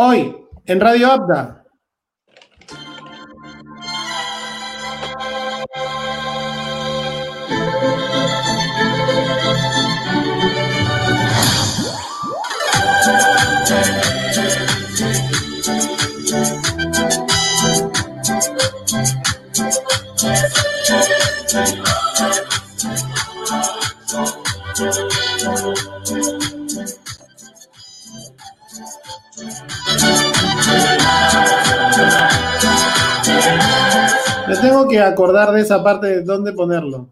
Hoy, en Radio Abda. Tengo que acordar de esa parte de dónde ponerlo.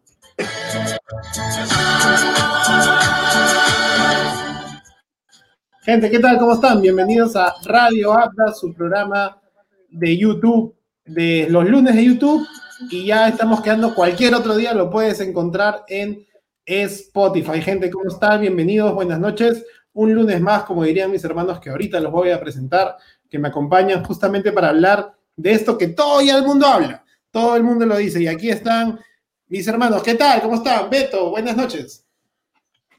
Gente, ¿qué tal? ¿Cómo están? Bienvenidos a Radio Abda, su programa de YouTube, de los lunes de YouTube. Y ya estamos quedando cualquier otro día, lo puedes encontrar en Spotify. Gente, ¿cómo están? Bienvenidos, buenas noches. Un lunes más, como dirían mis hermanos, que ahorita los voy a presentar, que me acompañan justamente para hablar de esto que todo el mundo habla. Todo el mundo lo dice. Y aquí están mis hermanos. ¿Qué tal? ¿Cómo están? Beto, buenas noches.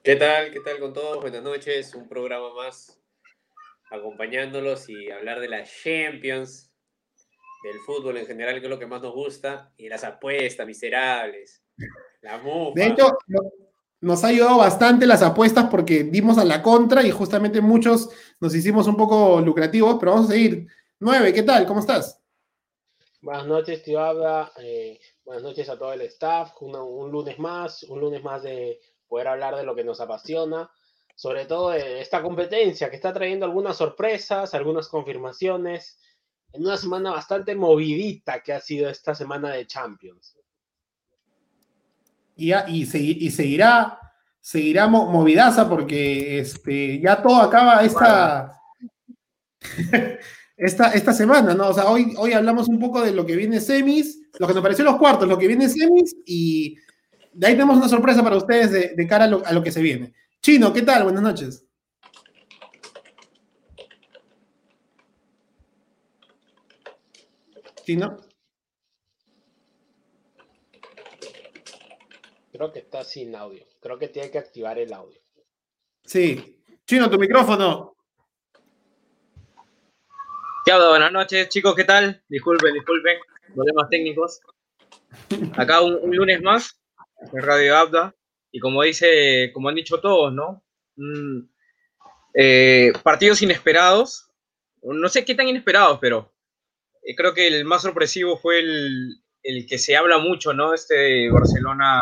¿Qué tal? ¿Qué tal con todos? Buenas noches. Un programa más acompañándolos y hablar de las Champions, del fútbol en general, que es lo que más nos gusta, y las apuestas miserables. La mufa. De hecho, no- nos ha ayudado bastante las apuestas porque dimos a la contra y justamente muchos nos hicimos un poco lucrativos, pero vamos a seguir. Nueve, ¿qué tal? ¿Cómo estás? Buenas noches, tío Abda. eh, buenas noches a todo el staff. Una- un lunes más, un lunes más de poder hablar de lo que nos apasiona, sobre todo de esta competencia que está trayendo algunas sorpresas, algunas confirmaciones, en una semana bastante movidita que ha sido esta semana de Champions. Y, y, y seguirá, seguirá mo- movidaza porque este, ya todo acaba esta, esta, esta semana, ¿no? O sea, hoy, hoy hablamos un poco de lo que viene semis, lo que nos pareció los cuartos, lo que viene semis y de ahí tenemos una sorpresa para ustedes de, de cara a lo, a lo que se viene. Chino, ¿qué tal? Buenas noches. Chino. Creo que está sin audio. Creo que tiene que activar el audio. Sí. Chino, tu micrófono. ¿Qué? Buenas noches, chicos, ¿qué tal? Disculpen, disculpen, problemas técnicos. Acá un, un lunes más, en Radio Abda, y como dice, como han dicho todos, ¿no? Mm, eh, partidos inesperados, no sé qué tan inesperados, pero eh, creo que el más sorpresivo fue el, el que se habla mucho, ¿no? Este Barcelona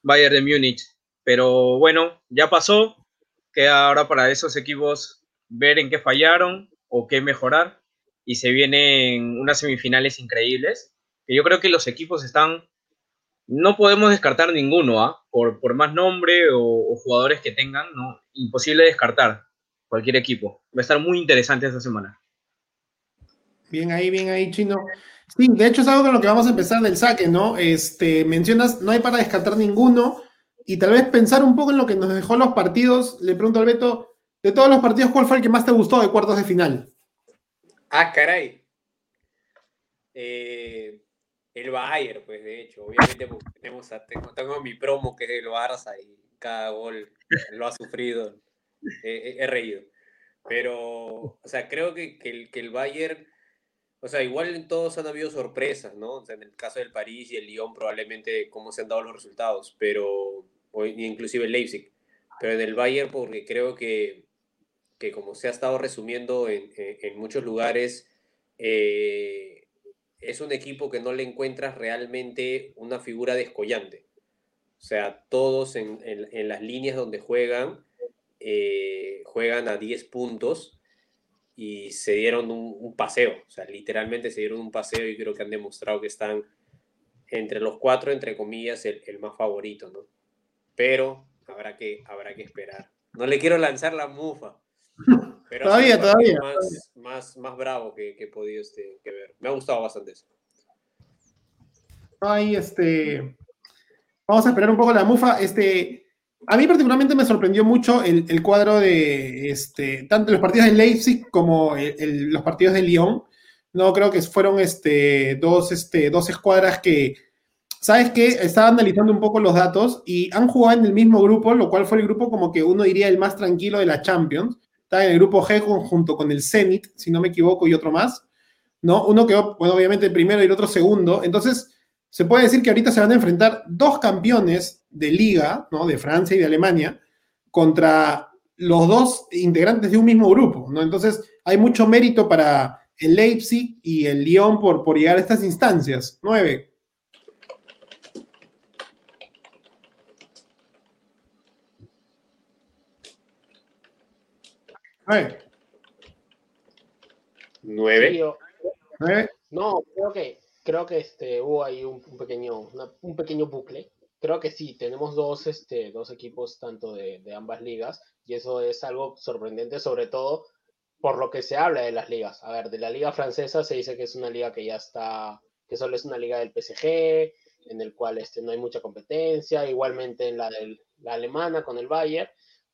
Bayern de Múnich. Pero bueno, ya pasó, queda ahora para esos equipos ver en qué fallaron o qué mejorar. Y se vienen unas semifinales increíbles. Yo creo que los equipos están. No podemos descartar ninguno, ¿ah? Por, por más nombre o, o jugadores que tengan, ¿no? Imposible descartar cualquier equipo. Va a estar muy interesante esta semana. Bien ahí, bien ahí, Chino. Sí, de hecho es algo con lo que vamos a empezar del saque, ¿no? Este, mencionas, no hay para descartar ninguno y tal vez pensar un poco en lo que nos dejó los partidos. Le pregunto al Beto, de todos los partidos, ¿cuál fue el que más te gustó de cuartos de final? Ah, caray. Eh, el Bayern, pues de hecho, obviamente porque tenemos a- tengo, tengo mi promo que es el Barça y cada gol lo ha sufrido. Eh, he- he reído. Pero, o sea, creo que, que el, que el Bayern, o sea, igual en todos han habido sorpresas, ¿no? O sea, en el caso del París y el Lyon probablemente cómo se han dado los resultados, pero, o inclusive el Leipzig. Pero en el Bayern porque creo que, que como se ha estado resumiendo en, en- en muchos lugares, eh, es un equipo que no le encuentras realmente una figura descollante. O sea, todos en, en- las líneas donde juegan, eh, juegan a 10 puntos y se dieron un, paseo. O sea, literalmente se dieron un paseo y creo que han demostrado que están entre los cuatro, entre comillas, el, el más favorito, ¿no? Pero habrá que, habrá que esperar. No le quiero lanzar la mufa. Pero Todavía, el partido todavía, Más, más, más bravo que, que he podido este, que ver. Me ha gustado bastante eso. Ahí, este, vamos a esperar un poco la mufa. Este, a mí particularmente me sorprendió mucho el, el cuadro de, este, tanto los partidos de Leipzig como el- el- los partidos de Lyon. No, creo que fueron este, dos, este, dos escuadras que, ¿sabes qué? Estaba analizando un poco los datos y han jugado en el mismo grupo, lo cual fue el grupo como que uno diría el más tranquilo de la Champions, está en el grupo G junto con el Zenit, si no me equivoco, y otro más, ¿no? Uno quedó, bueno, obviamente el primero y el otro segundo. Entonces, se puede decir que ahorita se van a enfrentar dos campeones de liga, ¿no? De Francia y de Alemania, contra los dos integrantes de un mismo grupo, ¿no? Entonces, hay mucho mérito para el Leipzig y el Lyon por, por llegar a estas instancias. Nueve. Nueve. Nueve. ¿Nueve? No, creo que, creo que este, hubo ahí un, pequeño, un pequeño bucle. Creo que sí, tenemos dos, este, dos equipos tanto de, de ambas ligas y eso es algo sorprendente, sobre todo por lo que se habla de las ligas. A ver, de la liga francesa se dice que es una liga que ya está, que solo es una liga del PSG, en el cual este, no hay mucha competencia, igualmente en la, de la alemana con el Bayern,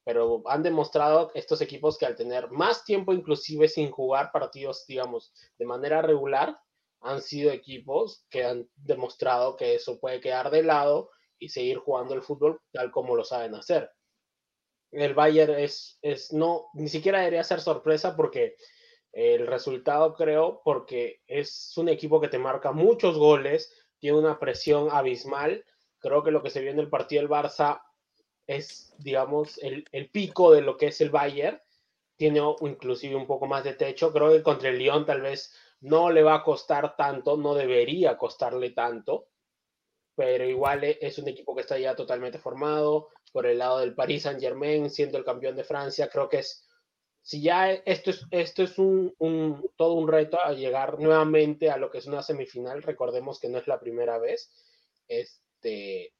pero han demostrado estos equipos que al tener más tiempo inclusive sin jugar partidos, digamos, de manera regular, han sido equipos que han demostrado que eso puede quedar de lado y seguir jugando el fútbol tal como lo saben hacer el Bayern es, es no, ni siquiera debería ser sorpresa porque el resultado creo, porque es un equipo que te marca muchos goles, tiene una presión abismal. Creo que lo que se vio en el partido del Barça es, digamos, el, el pico de lo que es el Bayern. Tiene inclusive un poco más de techo. Creo que contra el Lyon tal vez no le va a costar tanto, no debería costarle tanto, pero igual e, es un equipo que está ya totalmente formado, por el lado del Paris Saint Germain, siendo el campeón de Francia, creo que es, si ya esto es, esto es un, todo un reto a llegar nuevamente a lo que es una semifinal, recordemos que no es la primera vez, este,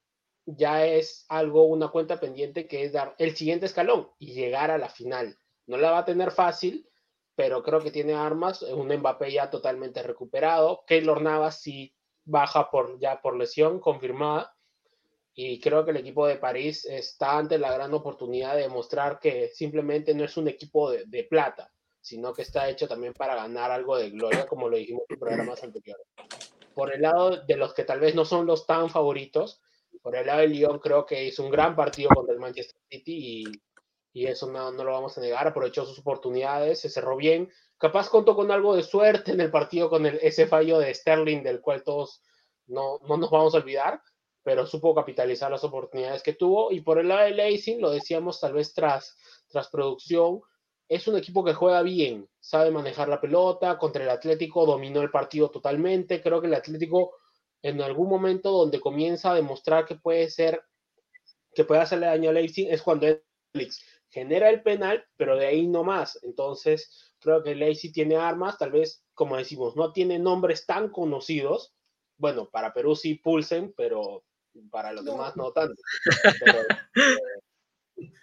ya es algo, una cuenta pendiente que es dar el siguiente escalón y llegar a la final. No la va a tener fácil, pero creo que tiene armas, un Mbappé ya totalmente recuperado, Keylor Navas sí baja por, ya por lesión confirmada, y creo que el equipo de París está ante la gran oportunidad de demostrar que simplemente no es un equipo de, plata, sino que está hecho también para ganar algo de gloria, como lo dijimos en programas anteriores. Por el lado de los que tal vez no son los tan favoritos, por el lado de Lyon creo que hizo un gran partido contra el Manchester City y, eso no, lo vamos a negar, aprovechó sus oportunidades, se cerró bien, capaz contó con algo de suerte en el partido con el, ese fallo de Sterling del cual todos no, no nos vamos a olvidar, pero supo capitalizar las oportunidades que tuvo. Y por el lado de Leipzig, lo decíamos tal vez tras, tras producción, es un equipo que juega bien, sabe manejar la pelota, contra el Atlético dominó el partido totalmente, creo que el Atlético en algún momento donde comienza a demostrar que puede ser, que puede hacerle daño a Leipzig es cuando Netflix genera el penal, pero de ahí no más. Entonces, creo que Leipzig tiene armas, tal vez, como decimos, no tiene nombres tan conocidos. Bueno, para Perú sí pulsen, pero para los demás no tanto.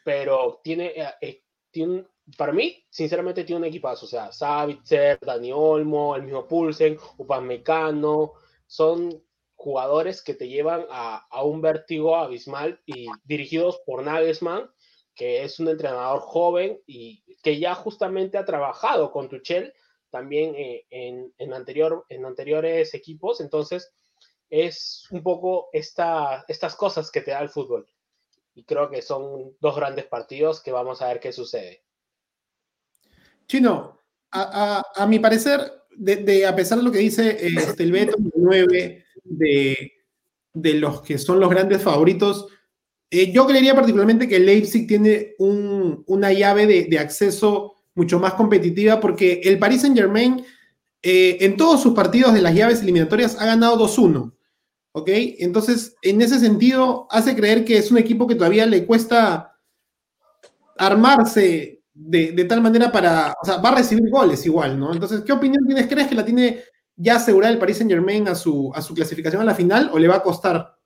Pero, tiene, eh, eh, tiene, para mí, sinceramente, tiene un equipazo. O sea, Savitzer, Dani Olmo, el mismo Pulsen, Upamecano, son jugadores que te llevan a, a, un vértigo abismal y dirigidos por Nagelsmann, que es un entrenador joven y que ya justamente ha trabajado con Tuchel también eh, en, en, anterior, en anteriores equipos. Entonces, es un poco esta, estas cosas que te da el fútbol. Y creo que son dos grandes partidos que vamos a ver qué sucede. Chino, a, a, mi parecer, de, a pesar de lo que dice este, el Beto 9 de, de los que son los grandes favoritos, eh, yo creería particularmente que Leipzig tiene un, una llave de, de, acceso mucho más competitiva porque el Paris Saint Germain eh, en todos sus partidos de las llaves eliminatorias ha ganado 2-1. ¿Ok? Entonces, en ese sentido, hace creer que es un equipo que todavía le cuesta armarse de, tal manera para, o sea, va a recibir goles igual, ¿no? Entonces, ¿qué opinión tienes? ¿Crees que la tiene ya asegurada el Paris Saint Germain a su, a su clasificación a la final o le va a costar?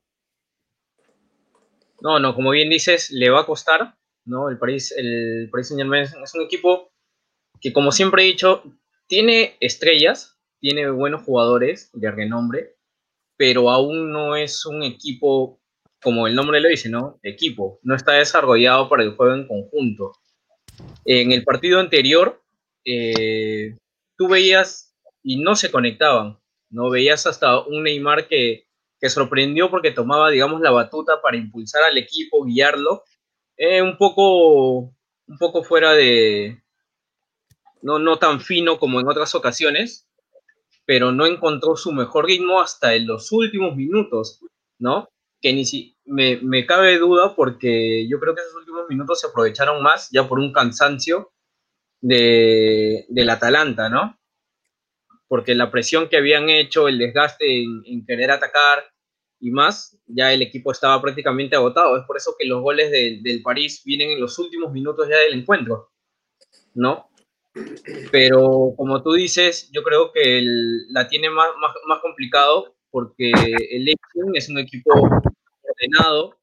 No, no, como bien dices, le va a costar, ¿no? El Paris, el Paris Saint Germain es un equipo que, como siempre he dicho, tiene estrellas, tiene buenos jugadores de renombre, pero aún no es un equipo, como el nombre lo dice, ¿no? Equipo, no está desarrollado para el juego en conjunto. En el partido anterior, eh, tú veías y no se conectaban, ¿no? Veías hasta un Neymar que, que sorprendió porque tomaba, digamos, la batuta para impulsar al equipo, guiarlo, eh, un, poco, un poco fuera de, no, no tan fino como en otras ocasiones, pero no encontró su mejor ritmo hasta en los últimos minutos, ¿no? Que ni si me, me cabe duda porque yo creo que esos últimos minutos se aprovecharon más ya por un cansancio de, del Atalanta, ¿no? Porque la presión que habían hecho, el desgaste en, querer atacar y más, ya el equipo estaba prácticamente agotado. Es por eso que los goles del París vienen en los últimos minutos ya del encuentro, ¿no? Pero como tú dices, yo creo que la tiene más, más, complicado porque el Leipzig es un equipo ordenado,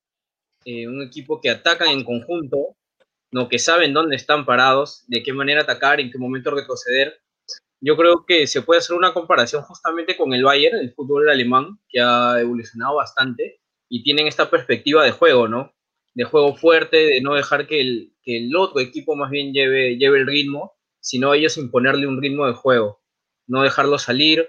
eh, un equipo que ataca en conjunto, ¿no? que saben dónde están parados, de qué manera atacar, en qué momento retroceder. Yo creo que se puede hacer una comparación justamente con el Bayern, el fútbol alemán, que ha evolucionado bastante y tienen esta perspectiva de juego, ¿no? De juego fuerte, de no dejar que el, otro equipo más bien lleve, el ritmo sino ellos imponerle un ritmo de juego, no dejarlo salir,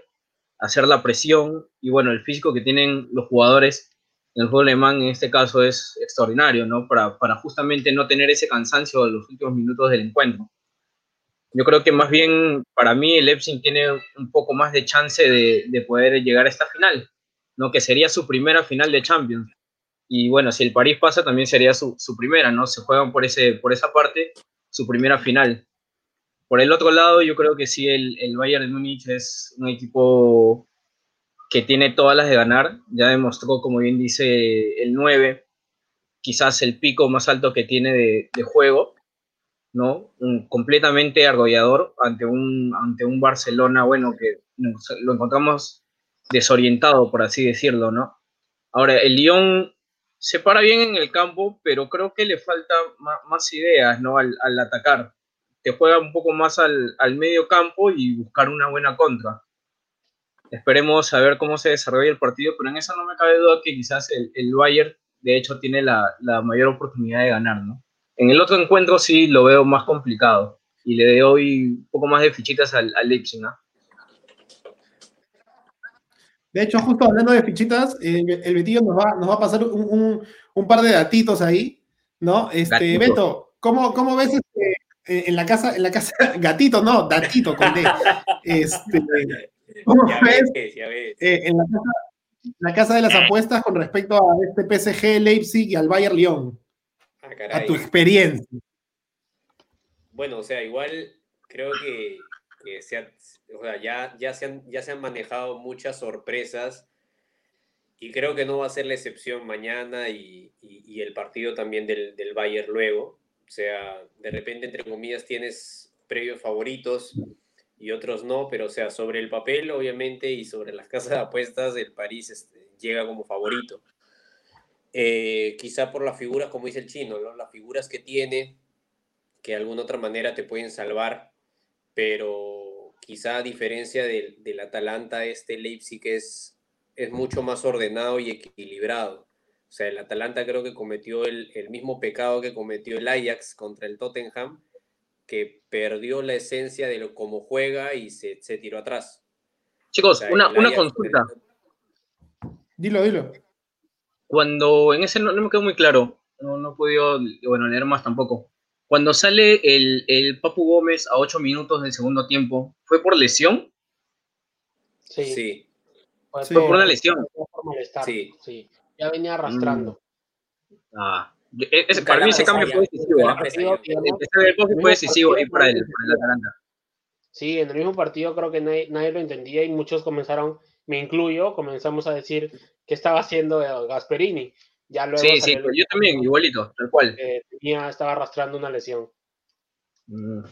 hacer la presión y bueno, el físico que tienen los jugadores en el fútbol alemán en este caso es extraordinario, ¿no? Para, para justamente no tener ese cansancio en los últimos minutos del encuentro. Yo creo que más bien para mí el Leipzig tiene un poco más de chance de, de poder llegar a esta final, ¿no? Que sería su primera final de Champions. Y bueno, si el París pasa, también sería su, su primera, ¿no? Se juegan por, ese, por esa parte su primera final. Por el otro lado, yo creo que sí, el, el Bayern de Múnich es un equipo que tiene todas las de ganar. Ya demostró, como bien dice, el 9, quizás el pico más alto que tiene de, juego, ¿no? completamente argollador ante un, ante un Barcelona, bueno, que lo encontramos desorientado, por así decirlo, ¿no? Ahora, el Lyon se para bien en el campo, pero creo que le falta más, ideas, ¿no? Al, al atacar te juega un poco más al, medio campo y buscar una buena contra. Esperemos a ver cómo se desarrolla el partido, pero en eso no me cabe duda que quizás el, el Bayern, de hecho, tiene la, mayor oportunidad de ganar, ¿no? En el otro encuentro sí lo veo más complicado y le doy un poco más de fichitas al, al Leipzig, ¿no? De hecho, justo hablando de fichitas, eh, el Betillo nos va, nos va a pasar un, par de datitos ahí, ¿no? Este, Beto, ¿cómo, ¿cómo, ves este, eh, en la casa, en la casa, gatito, no, datito con D. Este, ¿Cómo ves? Eh, en la casa, de las apuestas con respecto a este PSG Leipzig y al Bayern Lyon. Ah, a tu experiencia. Bueno, o sea, igual creo que, ya, ya, se han, ya se han manejado muchas sorpresas y creo que no va a ser la excepción mañana y, el partido también del, del Bayern luego. O sea, de repente, entre comillas, tienes previos favoritos y otros no, pero o sea, sobre el papel, obviamente, y sobre las casas de apuestas, el París este, llega como favorito. Eh, quizá por las figuras, como dice el chino, las figuras que tiene, que de alguna otra manera te pueden salvar, pero quizá a diferencia del, del Atalanta, este Leipzig es, es mucho más ordenado y equilibrado. O sea, el Atalanta creo que cometió el, mismo pecado que cometió el Ajax contra el Tottenham, que perdió la esencia de lo, cómo juega y se, tiró atrás. Chicos, una, consulta. Dilo, dilo. Cuando en ese no, me quedó muy claro, no, no he podido bueno, leer más tampoco. Cuando sale el, el Papu Gómez a 8 minutos del segundo tiempo, ¿fue por lesión? Sí. sí. Fue, por una lesión. Sí. sí ya venía arrastrando. Mm. Ah, para mí ese cambio fue decisivo. ¿ah? Ese fue decisivo ahí para el, para el Atalanta. Sí, en el mismo partido creo que nadie, lo entendía y muchos comenzaron, me incluyo, comenzamos a decir qué estaba haciendo Gasperini. Ya luego sí, sí, yo también, igualito, tal cual. tenía, estaba arrastrando una lesión. Mm.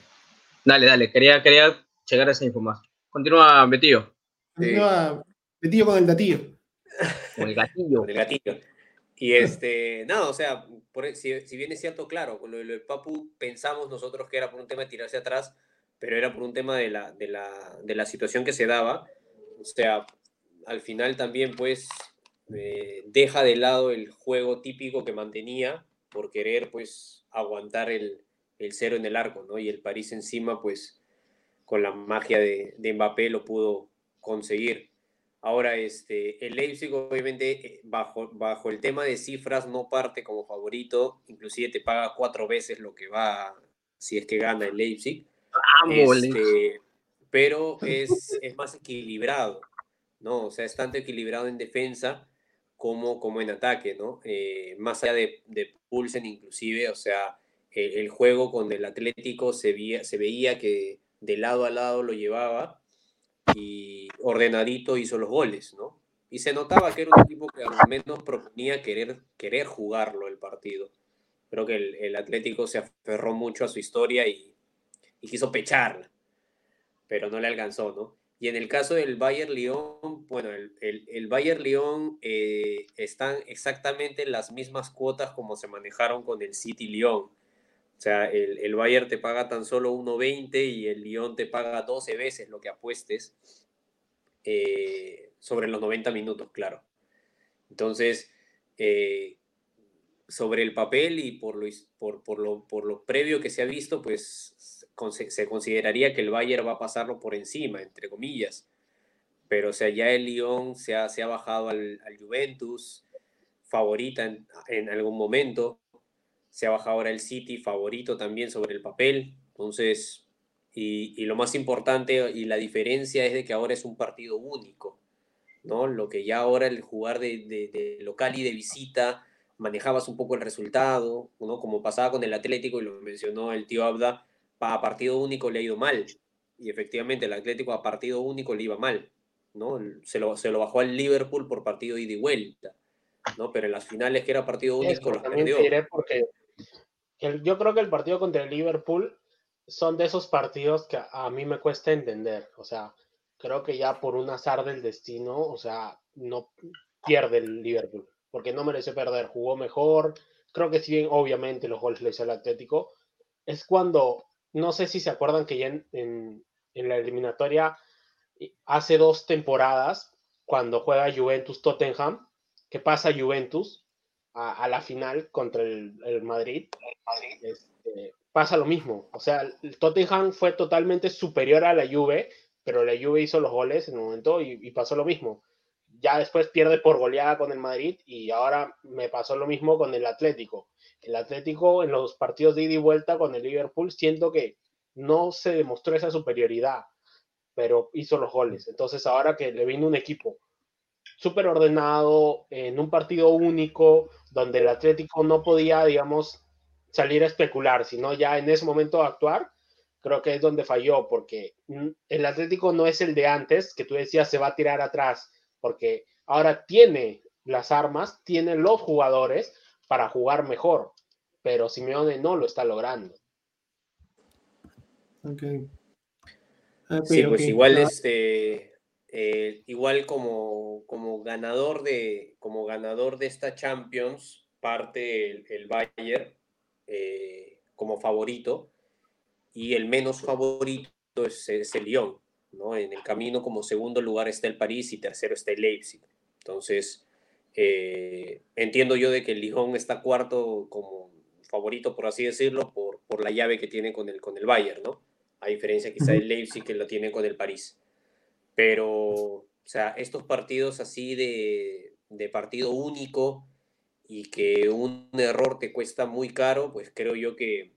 Dale, dale, quería, quería llegar a esa información. Continúa, Betío. Continúa, Betío con el datillo. Con el gatillo. el gatillo. Y este, nada, o sea, e, si, bien es cierto, claro, con lo, del Papu pensamos nosotros que era por un tema de tirarse atrás, pero era por un tema de la, de la, situación que se daba. O sea, al final también pues eh, deja de lado el juego típico que mantenía por querer pues aguantar el, el, cero en el arco, ¿no? Y el París encima pues con la magia de, de Mbappé lo pudo conseguir. Ahora, este, el Leipzig obviamente eh, bajo, bajo el tema de cifras no parte como favorito, inclusive te paga cuatro veces lo que va si es que gana el Leipzig. Este, pero es, es más equilibrado, ¿no? O sea, es tanto equilibrado en defensa como, como en ataque, ¿no? Eh, más allá de, Pulsen inclusive, o sea, el juego con el Atlético se veía, se veía que de lado a lado lo llevaba y ordenadito hizo los goles, ¿no? Y se notaba que era un equipo que al menos proponía querer, querer jugarlo el partido. Creo que el, Atlético se aferró mucho a su historia y, y quiso pecharla, pero no le alcanzó, ¿no? Y en el caso del Bayern Lyon, bueno, el, el, Bayern Lyon eh, están exactamente en las mismas cuotas como se manejaron con el City Lyon. O sea, el, el Bayern te paga tan solo 1.20 y el Lyon te paga 12 veces lo que apuestes eh, sobre los 90 minutos, claro. Entonces, eh, sobre el papel y por lo, por, por, lo, por lo previo que se ha visto, pues se consideraría que el Bayern va a pasarlo por encima, entre comillas. Pero, o sea, ya el Lyon se ha, se ha bajado al, Juventus, favorita en, algún momento. Se ha bajado ahora el City, favorito también sobre el papel. Entonces, y, lo más importante y la diferencia es de que ahora es un partido único, ¿no? Lo que ya ahora el jugar de, de, de local y de visita manejabas un poco el resultado, ¿no? Como pasaba con el Atlético y lo mencionó el tío Abda, a partido único le ha ido mal. Y efectivamente el Atlético a partido único le iba mal. ¿no? Se, lo, se lo bajó al Liverpool por partido ida y vuelta. ¿no? Pero en las finales que era partido único los perdió. porque yo creo que el partido contra el Liverpool son de esos partidos que a, mí me cuesta entender. O sea, creo que ya por un azar del destino, o sea, no pierde el Liverpool, porque no merece perder, jugó mejor. Creo que si bien, obviamente, los goles le hizo el Atlético, es cuando no sé si se acuerdan que ya en, la eliminatoria hace dos temporadas, cuando juega Juventus Tottenham, que pasa Juventus a, la final contra el, Madrid, este, pasa lo mismo. O sea, el Tottenham fue totalmente superior a la Juve, pero la Juve hizo los goles en un momento y pasó lo mismo. Ya después pierde por goleada con el Madrid y ahora me pasó lo mismo con el Atlético el Atlético en los partidos de ida y vuelta con el Liverpool, siento que no se demostró esa superioridad, pero hizo los goles. Entonces ahora que le vino un equipo súper ordenado, en un partido único, donde el Atlético no podía, digamos, salir a especular, sino ya en ese momento actuar, creo que es donde falló, porque el Atlético no es el de antes, que tú decías se va a tirar atrás, porque ahora tiene las armas, tiene los jugadores para jugar mejor, pero Simeone no lo está logrando. Okay. sí, pues igual ah. este eh, igual como, como ganador de como ganador de esta Champions parte el, Bayern eh, como favorito y el menos favorito es, es, el Lyon, ¿no? En el camino como segundo lugar está el París y tercero está el Leipzig. Entonces, eh, entiendo yo de que el Lijón está cuarto como favorito, por así decirlo, por, por la llave que tiene con el, con el Bayern, ¿no? A diferencia quizá del Leipzig que lo tiene con el París. Pero, o sea, estos partidos así de, de partido único y que un error te cuesta muy caro, pues creo yo que,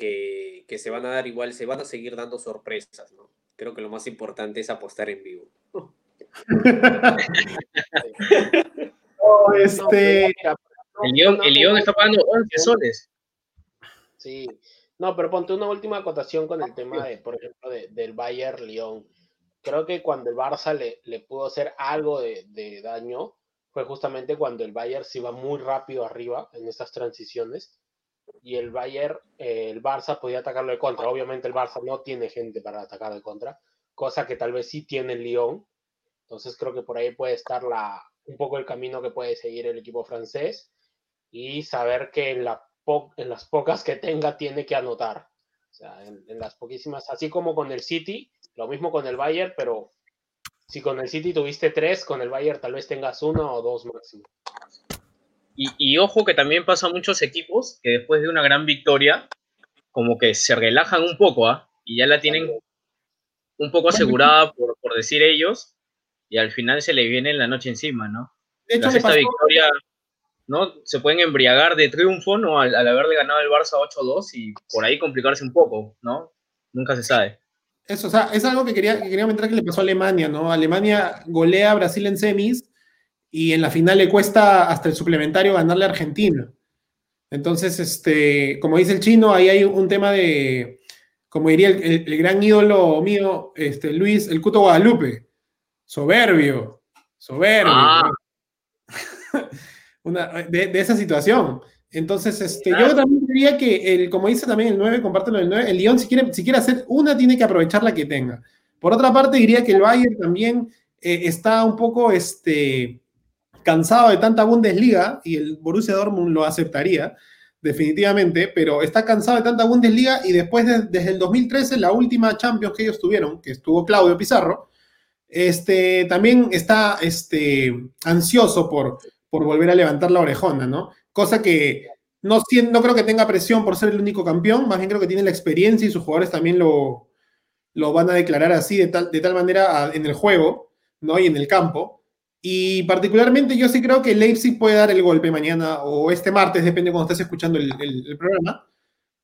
que, que, se van a dar igual, se van a seguir dando sorpresas, ¿no? Creo que lo más importante es apostar en vivo. este... El León, está pagando 11 soles. Sí, no, pero ponte una última acotación con el tema de, por ejemplo, del Bayern León. Creo que cuando el Barça le, le pudo hacer algo de, daño fue justamente cuando el Bayern se iba muy rápido arriba en esas transiciones y el Bayern, eh, el Barça podía atacarlo de contra. Obviamente el Barça no tiene gente para atacar de contra, cosa que tal vez sí tiene el Lyon, entonces creo que por ahí puede estar la, un poco el camino que puede seguir el equipo francés y saber que en, la en las pocas que tenga tiene que anotar. O sea, en, las poquísimas, así como con el City, lo mismo con el Bayern, pero si con el City tuviste tres, con el Bayern tal vez tengas uno o dos máximo. Y, y, ojo que también pasa a muchos equipos que después de una gran victoria, como que se relajan un poco, ¿ah? Y ya la tienen un poco asegurada, por, por decir ellos, y al final se le viene la noche encima, ¿no? De hecho, esta victoria, ¿no? Se pueden embriagar de triunfo, ¿no? Al, haberle ganado el Barça 8-2 y por ahí complicarse un poco, ¿no? Nunca se sabe. Eso, o sea, es algo que quería, que quería comentar que le pasó a Alemania, ¿no? Alemania golea a Brasil en semis y en la final le cuesta hasta el suplementario ganarle a Argentina. Entonces, este, como dice el chino, ahí hay un tema de, como diría el, el gran ídolo mío, este, Luis, el Cuto Guadalupe. Soberbio, soberbio. Ah. Una, de, de esa situación. Entonces, este, yo también diría que, el, como dice también el 9, compártelo del 9, el Lyon si quiere, si quiere hacer una, tiene que aprovechar la que tenga. Por otra parte, diría que el Bayern también eh, está un poco este, cansado de tanta Bundesliga, y el Borussia Dortmund lo aceptaría, definitivamente, pero está cansado de tanta Bundesliga y después, de, desde el 2013, la última Champions que ellos tuvieron, que estuvo Claudio Pizarro, este, también está este, ansioso por, por volver a levantar la orejona, ¿no? Cosa que no, no creo que tenga presión por ser el único campeón, más bien creo que tiene la experiencia y sus jugadores también lo, lo van a declarar así de tal, de tal manera en el juego, ¿no? Y en el campo. Y particularmente yo sí creo que Leipzig puede dar el golpe mañana o este martes, depende cuando estés escuchando el, programa,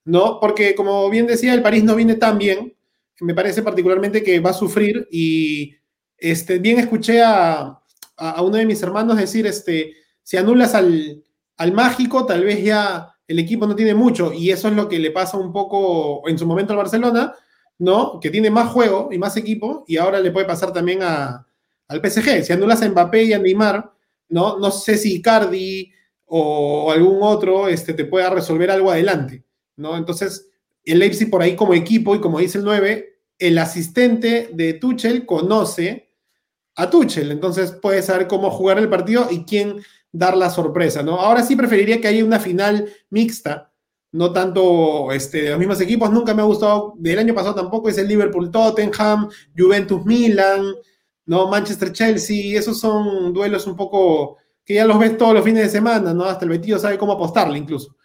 ¿no? Porque como bien decía, el París no viene tan bien, me parece particularmente que va a sufrir y este, bien escuché a, a, a uno de mis hermanos decir, este, si anulas al, al mágico, tal vez ya el equipo no tiene mucho y eso es lo que le pasa un poco en su momento al Barcelona, ¿no? Que tiene más juego y más equipo y ahora le puede pasar también a, al PSG. Si anulas a Mbappé y a Neymar, ¿no? No sé si Cardi o, algún otro este, te pueda resolver algo adelante, ¿no? Entonces, el Leipzig por ahí como equipo y como dice el 9, el asistente de Tuchel conoce a Tuchel, entonces puede saber cómo jugar el partido y quién dar la sorpresa, ¿no? Ahora sí preferiría que haya una final mixta, no tanto este, de los mismos equipos, nunca me ha gustado, del año pasado tampoco es el Liverpool-Tottenham, Juventus-Milan, ¿no? Manchester-Chelsea, esos son duelos un poco que ya los ves todos los fines de semana, ¿no? Hasta el Betillo sabe cómo apostarle incluso.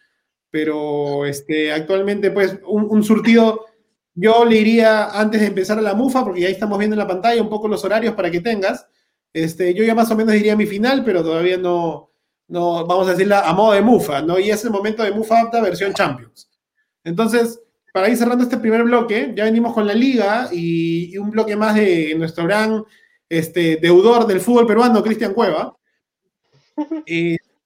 Pero este, actualmente, pues, un, surtido, yo le iría antes de empezar a la MUFA, porque ahí estamos viendo en la pantalla un poco los horarios para que tengas, este, yo ya más o menos diría mi final, pero todavía no, no, vamos a decirla a modo de Mufa, ¿no? Y es el momento de Mufa apta versión Champions. Entonces, para ir cerrando este primer bloque, ya venimos con la liga y, y un bloque más de nuestro gran este, deudor del fútbol peruano, Cristian Cueva.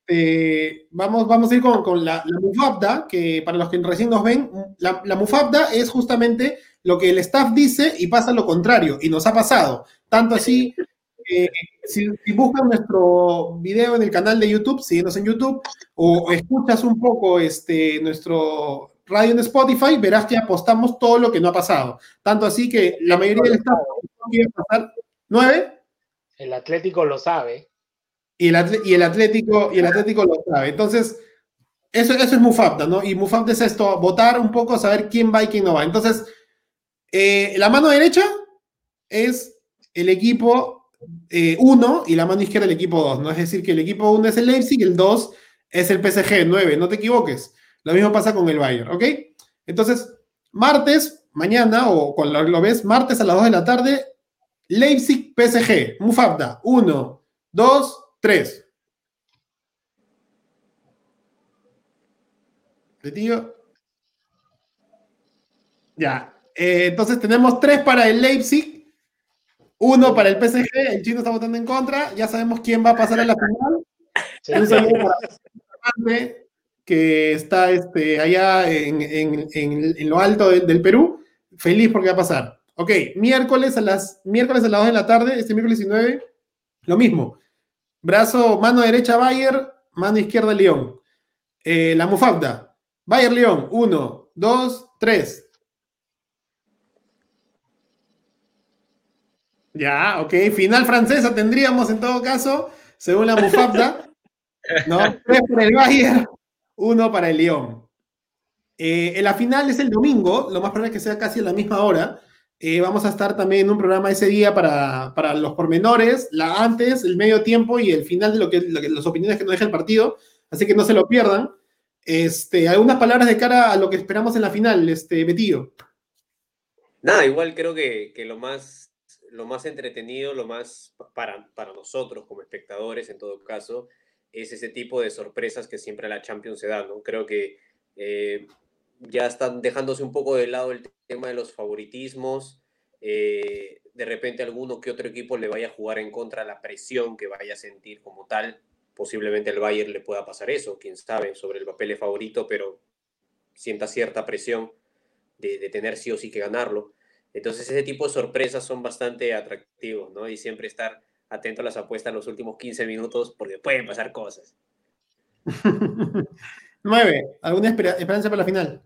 Este, vamos, vamos a ir con, con la, la, Mufabda, que para los que recién nos ven, la, la Mufabda es justamente lo que el staff dice y pasa lo contrario, y nos ha pasado. Tanto así eh, si, si, buscan nuestro video en el canal de YouTube, síguenos en YouTube, o escuchas un poco este, nuestro radio en Spotify, verás que apostamos todo lo que no ha pasado. Tanto así que la mayoría del estado quiere pasar El Atlético lo sabe. Y el, y el, Atlético, y el Atlético lo sabe. Entonces, eso, eso es Mufabda, ¿no? Y Mufabda es esto, votar un poco, saber quién va y quién no va. Entonces, eh, la mano derecha es el equipo 1 eh, y la mano izquierda el equipo 2, ¿no? Es decir, que el equipo 1 es el Leipzig y el 2 es el PSG 9, no te equivoques. Lo mismo pasa con el Bayern, ¿ok? Entonces, martes, mañana, o cuando lo ves, martes a las 2 de la tarde, Leipzig PSG, Mufabda, 1, 2, 3. tío? Ya. Eh, entonces tenemos 3 para el Leipzig, uno para el PSG, el chino está votando en contra, ya sabemos quién va a pasar a la final. Sí, un saludo para que está este, allá en, en, en, en lo alto de, del Perú, feliz porque va a pasar. Ok, miércoles a las miércoles a las 2 de la tarde, este miércoles 19, lo mismo. Brazo, mano derecha Bayer, mano izquierda León. Eh, la Mufabda. Bayer León, 1, 2, 3. Ya, ok. Final francesa tendríamos en todo caso, según la Mufabda. ¿no? Tres para el Bayern, uno para el Lyon. Eh, la final es el domingo, lo más probable es que sea casi a la misma hora. Eh, vamos a estar también en un programa ese día para, para, los pormenores, la antes, el medio tiempo y el final de lo que, las opiniones que nos deja el partido. Así que no se lo pierdan. Este, algunas palabras de cara a lo que esperamos en la final, este, Betillo. Nada, igual creo que, que lo más lo más entretenido, lo más para, para nosotros como espectadores en todo caso, es ese tipo de sorpresas que siempre la Champions se da, ¿no? Creo que eh, ya están dejándose un poco de lado el tema de los favoritismos. Eh, de repente alguno que otro equipo le vaya a jugar en contra la presión que vaya a sentir como tal. Posiblemente el Bayern le pueda pasar eso, quién sabe, sobre el papel de favorito, pero sienta cierta presión de, de tener sí o sí que ganarlo. Entonces ese tipo de sorpresas son bastante atractivos, ¿no? Y siempre estar atento a las apuestas en los últimos 15 minutos porque pueden pasar cosas. 9. ¿Alguna esperanza para la final?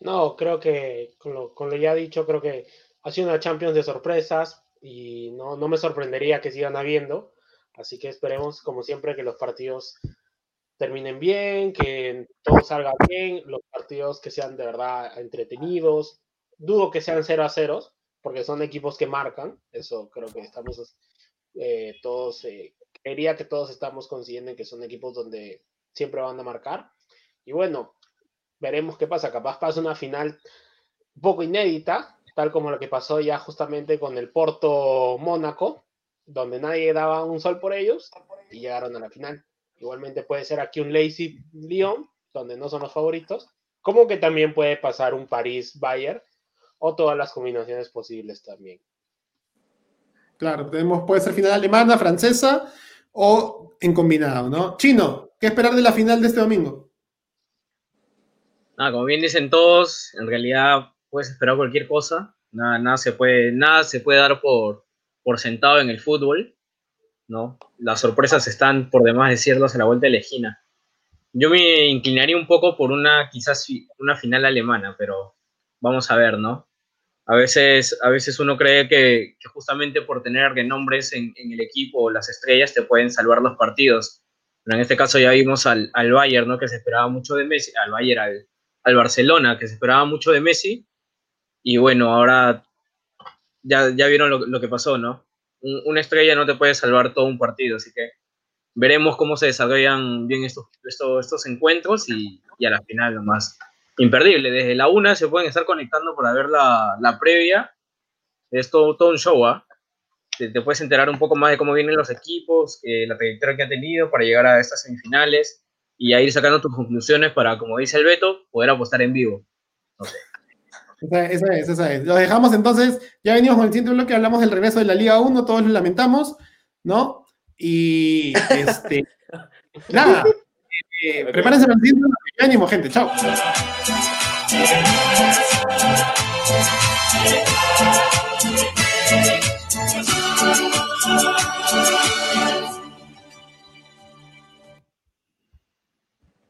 No, creo que con lo, con lo, ya dicho, creo que ha sido una Champions de sorpresas y no, no me sorprendería que sigan habiendo. Así que esperemos, como siempre, que los partidos terminen bien, que todo salga bien, los partidos que sean de verdad entretenidos. Dudo que sean 0 a 0, porque son equipos que marcan. Eso creo que estamos eh, todos, eh, creería que todos estamos conscientes que son equipos donde siempre van a marcar. Y bueno, veremos qué pasa. Capaz pasa una final un poco inédita, tal como lo que pasó ya justamente con el Porto Mónaco, donde nadie daba un sol por ellos y llegaron a la final. Igualmente puede ser aquí un Lazy Lyon, donde no son los favoritos, como que también puede pasar un París Bayern o todas las combinaciones posibles también. Claro, tenemos, puede ser final alemana, francesa o en combinado, ¿no? Chino, ¿qué esperar de la final de este domingo? Ah, como bien dicen todos, en realidad puedes esperar cualquier cosa. Nada, nada, se, puede, nada se puede dar por, por sentado en el fútbol. ¿no? Las sorpresas están por demás decirlos a la vuelta de la esquina. Yo me inclinaría un poco por una, quizás una final alemana, pero vamos a ver, ¿no? A veces, a veces uno cree que, justamente por tener nombres en, en, el equipo las estrellas te pueden salvar los partidos. Pero en este caso ya vimos al, al Bayern, ¿no? Que se esperaba mucho de Messi, al Bayern, al, al Barcelona, que se esperaba mucho de Messi. Y bueno, ahora ya, ya vieron lo, lo que pasó, ¿no? Un, una estrella no te puede salvar todo un partido, así que veremos cómo se desarrollan bien estos, estos, estos encuentros y, y a la final nomás imperdible. Desde la una se pueden estar conectando para ver la, la previa. Es todo, todo un show, ¿ah? Te, te, puedes enterar un poco más de cómo vienen los equipos, eh, la trayectoria que han tenido para llegar a estas semifinales y a ir sacando tus conclusiones para, como dice el Beto, poder apostar en vivo. No sé. Esa, esa, es, esa es. Lo dejamos entonces, ya venimos con el siguiente bloque, hablamos del regreso de la Liga 1, todos lo lamentamos, ¿no? Y este, nada, eh, prepárense para el siguiente ánimo, gente, chao.